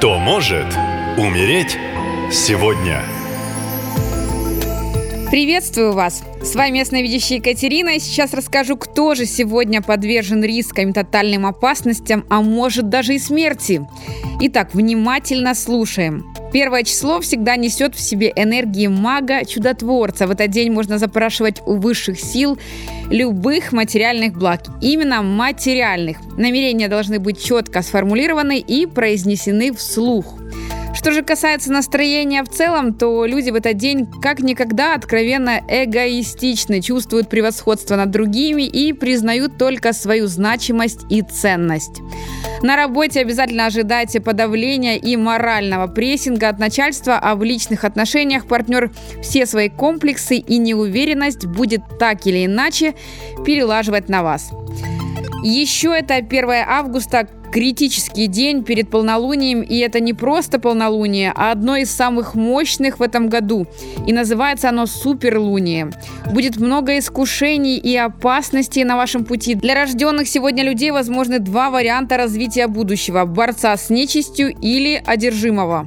Кто может умереть сегодня? Приветствую вас! С вами ясновидящая Екатерина, и сейчас расскажу, кто же сегодня подвержен рискам и тотальным опасностям, а может даже и смерти. Итак, внимательно слушаем. Первое число всегда несет в себе энергии мага-чудотворца. В этот день можно запрашивать у высших сил любых материальных благ. Именно материальных. Намерения должны быть четко сформулированы и произнесены вслух. Что же касается настроения в целом, то люди в этот день как никогда откровенно эгоистичны, чувствуют превосходство над другими и признают только свою значимость и ценность. На работе обязательно ожидайте подавления и морального прессинга от начальства, а в личных отношениях партнер все свои комплексы и неуверенность будет так или иначе перелаживать на вас. Еще это 1 августа, критический день перед полнолунием, и это не просто полнолуние, а одно из самых мощных в этом году. И называется оно суперлуние. Будет много искушений и опасностей на вашем пути. Для рожденных сегодня людей возможны два варианта развития будущего – борца с нечистью или одержимого.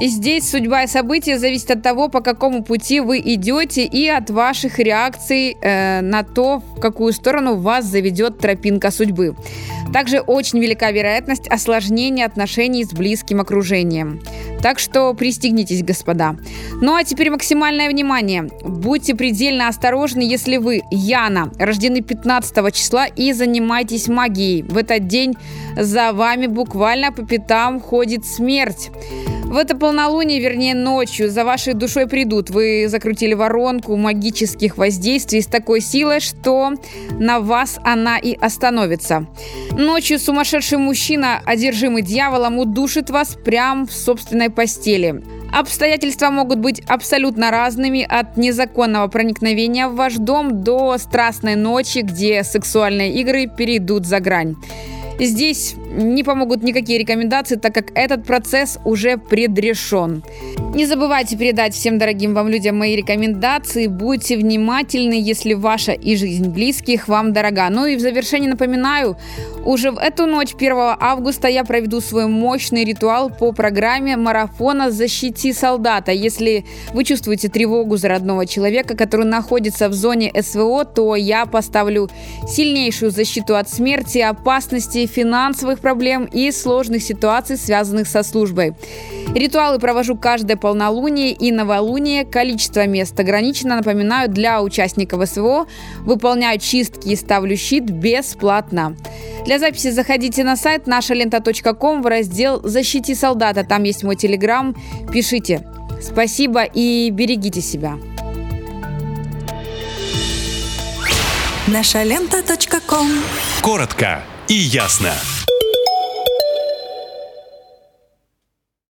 И здесь судьба и события зависят от того, по какому пути вы идете и от ваших реакций э, на то, в какую сторону вас заведет тропинка судьбы. Также очень велика вероятность осложнения отношений с близким окружением. Так что пристегнитесь, господа. Ну а теперь максимальное внимание. Будьте предельно осторожны, если вы, Яна, рождены 15 числа и занимаетесь магией. В этот день за вами буквально по пятам ходит смерть. В это полнолуние, вернее ночью, за вашей душой придут. Вы закрутили воронку магических воздействий с такой силой, что на вас она и остановится. Ночью сумасшедший мужчина, одержимый дьяволом, удушит вас прямо в собственной постели. Обстоятельства могут быть абсолютно разными, от незаконного проникновения в ваш дом до страстной ночи, где сексуальные игры перейдут за грань. Здесь не помогут никакие рекомендации, так как этот процесс уже предрешен. Не забывайте передать всем дорогим вам людям мои рекомендации. Будьте внимательны, если ваша и жизнь близких вам дорога. Ну и в завершении напоминаю, уже в эту ночь 1 августа я проведу свой мощный ритуал по программе марафона «Защити солдата». Если вы чувствуете тревогу за родного человека, который находится в зоне СВО, то я поставлю сильнейшую защиту от смерти, опасности, финансовых проблем и сложных ситуаций, связанных со службой. Ритуалы провожу каждое полнолуние и новолуние. Количество мест ограничено. Напоминаю, для участников СВО выполняю чистки и ставлю щит бесплатно. Для записи заходите на сайт нашалента.ком в раздел «Защити солдата». Там есть мой телеграм. Пишите. Спасибо и берегите себя. Наша лента. Коротко и ясно.